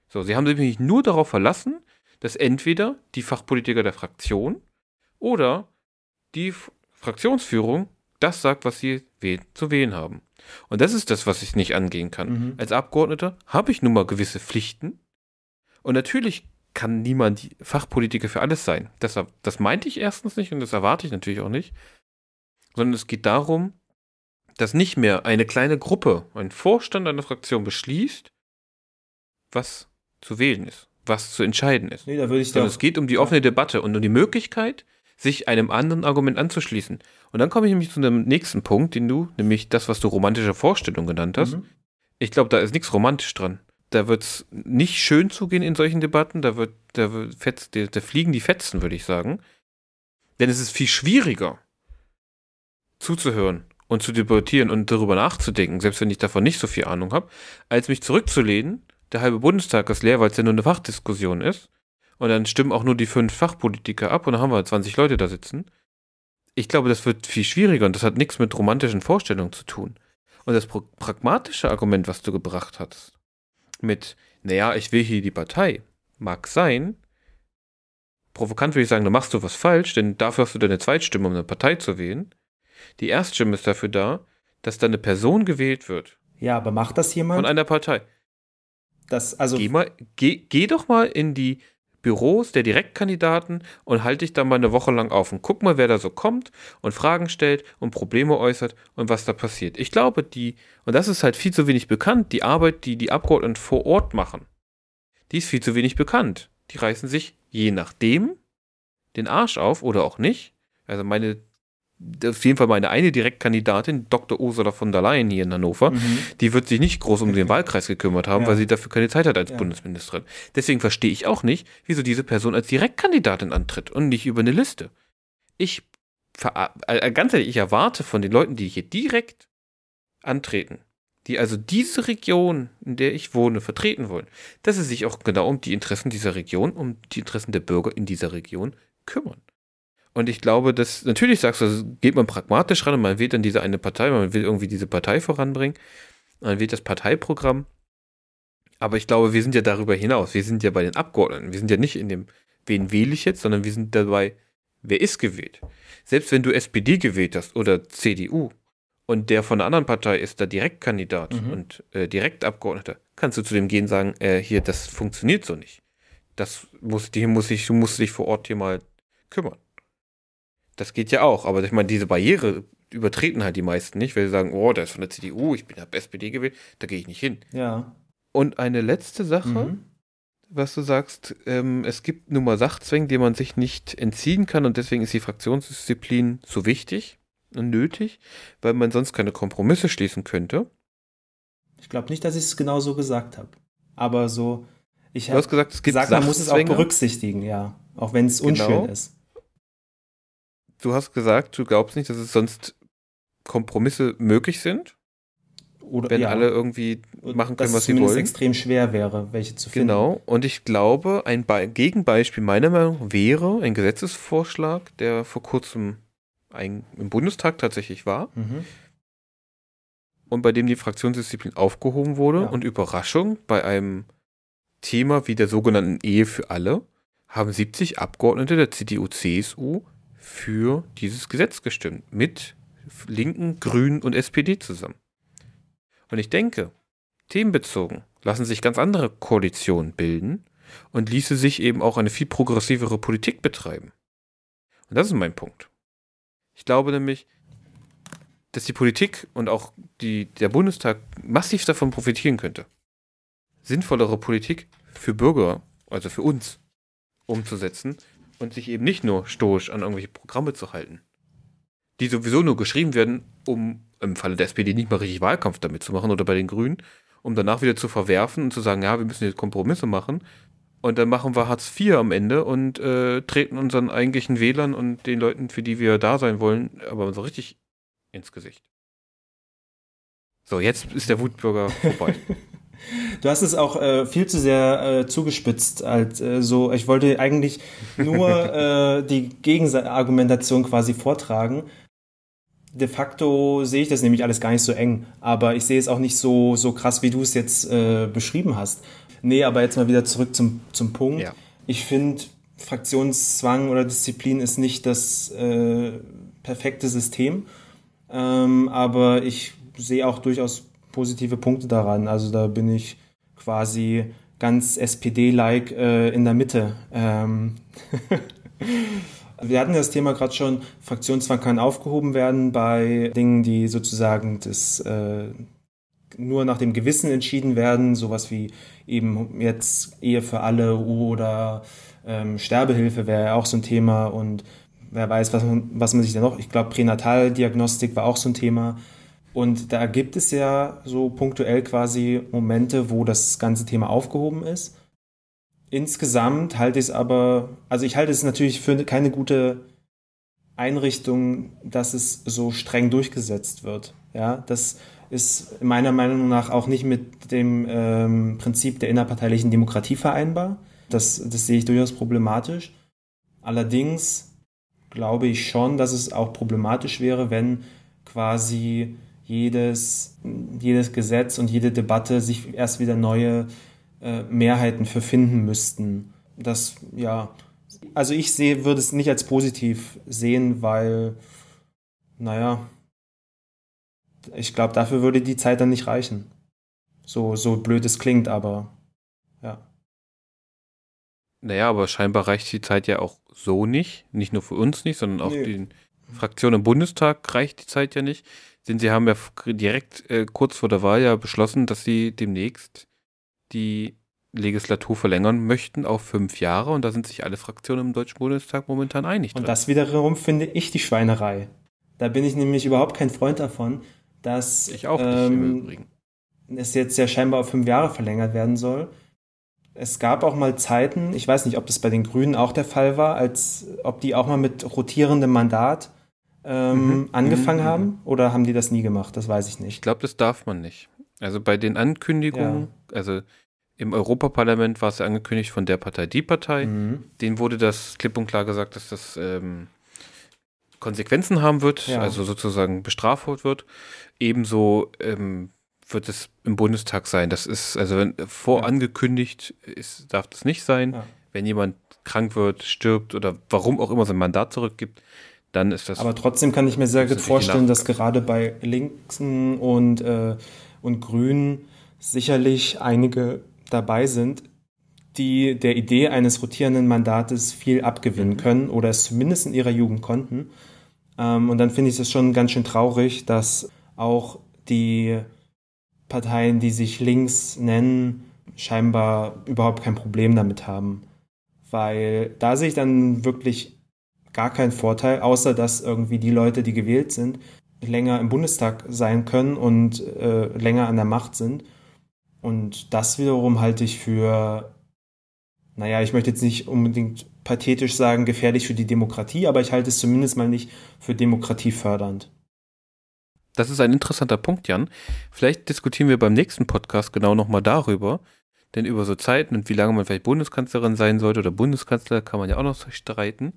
So, sie haben sich nämlich nur darauf verlassen, dass entweder die Fachpolitiker der Fraktion oder die Fraktionsführung das sagt, was sie wählen, zu wählen haben. Und das ist das, was ich nicht angehen kann. Mhm. Als Abgeordneter habe ich nun mal gewisse Pflichten. Und natürlich kann niemand Fachpolitiker für alles sein. Das, das meinte ich erstens nicht und das erwarte ich natürlich auch nicht. Sondern es geht darum, dass nicht mehr eine kleine Gruppe, ein Vorstand einer Fraktion beschließt, was zu wählen ist, was zu entscheiden ist. Nee, da würde ich Sondern es geht um die offene Debatte und um die Möglichkeit, sich einem anderen Argument anzuschließen. Und dann komme ich nämlich zu dem nächsten Punkt, den du, nämlich das, was du romantische Vorstellung genannt hast. Mhm. Ich glaube, da ist nichts romantisch dran. Da wird es nicht schön zugehen in solchen Debatten. Da wird, da wird fetz, da, da fliegen die Fetzen, würde ich sagen. Denn es ist viel schwieriger, zuzuhören und zu debattieren und darüber nachzudenken, selbst wenn ich davon nicht so viel Ahnung habe, als mich zurückzulehnen. Der halbe Bundestag ist leer, weil es ja nur eine Fachdiskussion ist. Und dann stimmen auch nur die fünf Fachpolitiker ab und dann haben wir 20 Leute da sitzen. Ich glaube, das wird viel schwieriger und das hat nichts mit romantischen Vorstellungen zu tun. Und das pragmatische Argument, was du gebracht hast, mit, naja, ich will hier die Partei, mag sein. Provokant würde ich sagen, da machst du was falsch, denn dafür hast du deine Zweitstimme, um eine Partei zu wählen. Die Erststimme ist dafür da, dass da eine Person gewählt wird Ja, aber macht das von jemand? einer Partei. Das, also, Geh, mal, geh, geh doch mal in die Büros der Direktkandidaten und halt dich da mal eine Woche lang auf und guck mal, wer da so kommt und Fragen stellt und Probleme äußert und was da passiert. Ich glaube, die, und das ist halt viel zu wenig bekannt, die Arbeit, die die Abgeordneten vor Ort machen, die ist viel zu wenig bekannt. Die reißen sich je nachdem den Arsch auf oder auch nicht. Also meine, auf jeden Fall meine eine Direktkandidatin, Dr. Ursula von der Leyen hier in Hannover, mhm. die wird sich nicht groß um den Wahlkreis gekümmert haben, Ja. weil sie dafür keine Zeit hat als Ja. Bundesministerin. Deswegen verstehe ich auch nicht, wieso diese Person als Direktkandidatin antritt und nicht über eine Liste. Ich, ver- äh, ganz ehrlich, ich erwarte von den Leuten, die hier direkt antreten, die also diese Region, in der ich wohne, vertreten wollen, dass sie sich auch genau um die Interessen dieser Region, um die Interessen der Bürger in dieser Region kümmern. Und ich glaube, dass, natürlich sagst du, also geht man pragmatisch ran und man wählt dann diese eine Partei, man will irgendwie diese Partei voranbringen, man wählt das Parteiprogramm. Aber ich glaube, wir sind ja darüber hinaus. Wir sind ja bei den Abgeordneten. Wir sind ja nicht in dem, wen wähle ich jetzt, sondern wir sind dabei, wer ist gewählt. Selbst wenn du SPD gewählt hast oder CDU und der von einer anderen Partei ist da Direktkandidat Mhm. und äh, Direktabgeordneter, kannst du zu dem gehen und sagen, äh, hier, das funktioniert so nicht. Das muss, die muss ich, du musst dich vor Ort hier mal kümmern. Das geht ja auch, aber ich meine, diese Barriere übertreten halt die meisten nicht, weil sie sagen, oh, der ist von der CDU, ich bin hab SPD gewählt, da gehe ich nicht hin. ja. Und eine letzte Sache, Mhm. was du sagst, ähm, es gibt nun mal Sachzwänge, denen man sich nicht entziehen kann und deswegen ist die Fraktionsdisziplin so wichtig und nötig, weil man sonst keine Kompromisse schließen könnte. Ich glaube nicht, dass ich es genau so gesagt habe. Aber so, ich Du hast habe gesagt, es gibt gesagt, man muss es auch berücksichtigen, ja. Auch wenn es unschön Genau. ist. Du hast gesagt, du glaubst nicht, dass es sonst Kompromisse möglich sind, Oder, wenn ja. alle irgendwie machen dass können, es was sie wollen. extrem schwer wäre, welche zu finden. Genau, und ich glaube, ein Be Gegenbeispiel meiner Meinung nach wäre ein Gesetzesvorschlag, der vor kurzem ein, im Bundestag tatsächlich war Mhm. und bei dem die Fraktionsdisziplin aufgehoben wurde. Ja. Und Überraschung, bei einem Thema wie der sogenannten Ehe für alle haben 70 Abgeordnete der CDU, CSU für dieses Gesetz gestimmt. Mit Linken, Grünen und SPD zusammen. Und ich denke, themenbezogen lassen sich ganz andere Koalitionen bilden und ließe sich eben auch eine viel progressivere Politik betreiben. Und das ist mein Punkt. Ich glaube nämlich, dass die Politik und auch die, der Bundestag massiv davon profitieren könnte. Sinnvollere Politik für Bürger, also für uns, umzusetzen und sich eben nicht nur stoisch an irgendwelche Programme zu halten, die sowieso nur geschrieben werden, um im Falle der SPD nicht mal richtig Wahlkampf damit zu machen oder bei den Grünen, um danach wieder zu verwerfen und zu sagen, ja, wir müssen jetzt Kompromisse machen. Und dann machen wir Hartz IV am Ende und äh, treten unseren eigentlichen Wählern und den Leuten, für die wir da sein wollen, aber so richtig ins Gesicht. So, jetzt ist der Wutbürger vorbei. Du hast es auch äh, viel zu sehr äh, zugespitzt. Als, äh, so, ich wollte eigentlich nur äh, die Gegenargumentation quasi vortragen. De facto sehe ich das nämlich alles gar nicht so eng, aber ich sehe es auch nicht so, so krass, wie du es jetzt äh, beschrieben hast. Nee, aber jetzt mal wieder zurück zum, zum Punkt. Ja. Ich finde, Fraktionszwang oder Disziplin ist nicht das äh, perfekte System, ähm, aber ich sehe auch durchaus positive Punkte daran. Also da bin ich quasi ganz SPD-like äh, in der Mitte. Ähm Wir hatten das Thema gerade schon, Fraktionszwang kann aufgehoben werden bei Dingen, die sozusagen das äh, nur nach dem Gewissen entschieden werden, sowas wie eben jetzt Ehe für alle oder ähm, Sterbehilfe wäre ja auch so ein Thema und wer weiß, was man, was man sich da noch, ich glaube Pränataldiagnostik war auch so ein Thema. Und da gibt es ja so punktuell quasi Momente, wo das ganze Thema aufgehoben ist. Insgesamt halte ich es aber, also ich halte es natürlich für keine gute Einrichtung, dass es so streng durchgesetzt wird. Ja, das ist meiner Meinung nach auch nicht mit dem ähm, Prinzip der innerparteilichen Demokratie vereinbar. Das, das sehe ich durchaus problematisch. Allerdings glaube ich schon, dass es auch problematisch wäre, wenn quasi jedes, jedes Gesetz und jede Debatte sich erst wieder neue äh, Mehrheiten für finden müssten. Das, ja, also ich sehe, würde es nicht als positiv sehen, weil, naja, ich glaube, dafür würde die Zeit dann nicht reichen. So, so blöd es klingt, aber ja. Naja, aber scheinbar reicht die Zeit ja auch so nicht. Nicht nur für uns nicht, sondern auch nee. den Fraktionen im Bundestag reicht die Zeit ja nicht. Denn sie haben ja direkt äh, kurz vor der Wahl ja beschlossen, dass sie demnächst die Legislatur verlängern möchten auf fünf Jahre und da sind sich alle Fraktionen im Deutschen Bundestag momentan einig. Und drin. das wiederum finde ich die Schweinerei. Da bin ich nämlich überhaupt kein Freund davon, dass ich auch nicht, ähm, Übrigen. es jetzt ja scheinbar auf fünf Jahre verlängert werden soll. Es gab auch mal Zeiten, ich weiß nicht, ob das bei den Grünen auch der Fall war, als ob die auch mal mit rotierendem Mandat ähm, mhm. angefangen mhm. haben oder haben die das nie gemacht? Das weiß ich nicht. Ich glaube, das darf man nicht. Also bei den Ankündigungen, ja. also im Europaparlament war es ja angekündigt von der Partei, die Partei. Mhm. Denen wurde das klipp und klar gesagt, dass das ähm, Konsequenzen haben wird, ja. also sozusagen bestraft wird. Ebenso ähm, wird es im Bundestag sein. Das ist, also wenn vorangekündigt ist, darf das nicht sein. Ja. Wenn jemand krank wird, stirbt oder warum auch immer sein Mandat zurückgibt, dann ist das. Aber trotzdem kann ich mir sehr gut vorstellen, dass gerade bei Linken und, äh, und Grünen sicherlich einige dabei sind, die der Idee eines rotierenden Mandates viel abgewinnen mhm. können oder es zumindest in ihrer Jugend konnten. Ähm, und dann finde ich es schon ganz schön traurig, dass auch die Parteien, die sich links nennen, scheinbar überhaupt kein Problem damit haben. Weil da sehe ich dann wirklich gar keinen Vorteil, außer dass irgendwie die Leute, die gewählt sind, länger im Bundestag sein können und äh, länger an der Macht sind. Und das wiederum halte ich für, naja, ich möchte jetzt nicht unbedingt pathetisch sagen, gefährlich für die Demokratie, aber ich halte es zumindest mal nicht für demokratiefördernd. Das ist ein interessanter Punkt, Jan. Vielleicht diskutieren wir beim nächsten Podcast genau nochmal darüber. Denn über so Zeiten und wie lange man vielleicht Bundeskanzlerin sein sollte oder Bundeskanzler kann man ja auch noch streiten.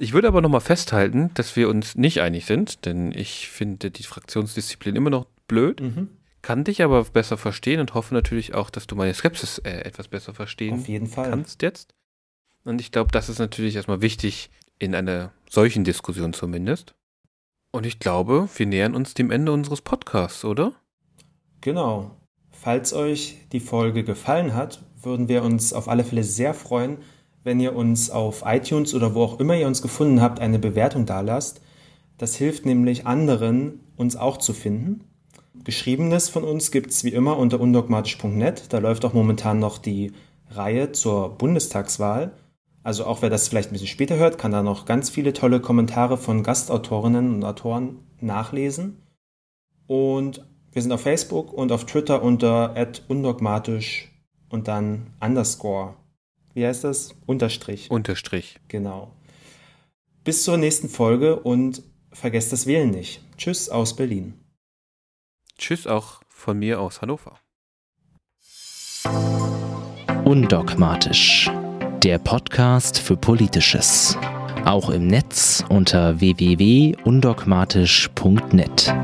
Ich würde aber nochmal festhalten, dass wir uns nicht einig sind, denn ich finde die Fraktionsdisziplin immer noch blöd. Mhm. Kann dich aber besser verstehen und hoffe natürlich auch, dass du meine Skepsis äh, etwas besser verstehen Auf jeden Fall. kannst jetzt. Und ich glaube, das ist natürlich erstmal wichtig in einer solchen Diskussion zumindest. Und ich glaube, wir nähern uns dem Ende unseres Podcasts, oder? Genau. Falls euch die Folge gefallen hat, würden wir uns auf alle Fälle sehr freuen, wenn ihr uns auf iTunes oder wo auch immer ihr uns gefunden habt, eine Bewertung dalasst. Das hilft nämlich anderen, uns auch zu finden. Geschriebenes von uns gibt es wie immer unter undogmatisch.net. Da läuft auch momentan noch die Reihe zur Bundestagswahl. Also auch wer das vielleicht ein bisschen später hört, kann da noch ganz viele tolle Kommentare von Gastautorinnen und Autoren nachlesen. Und Wir sind auf Facebook und auf Twitter unter undogmatisch und dann underscore. Wie heißt das? Unterstrich. Unterstrich. Genau. Bis zur nächsten Folge und vergesst das Wählen nicht. Tschüss aus Berlin. Tschüss auch von mir aus Hannover. Undogmatisch. Der Podcast für Politisches. Auch im Netz unter www.undogmatisch.net.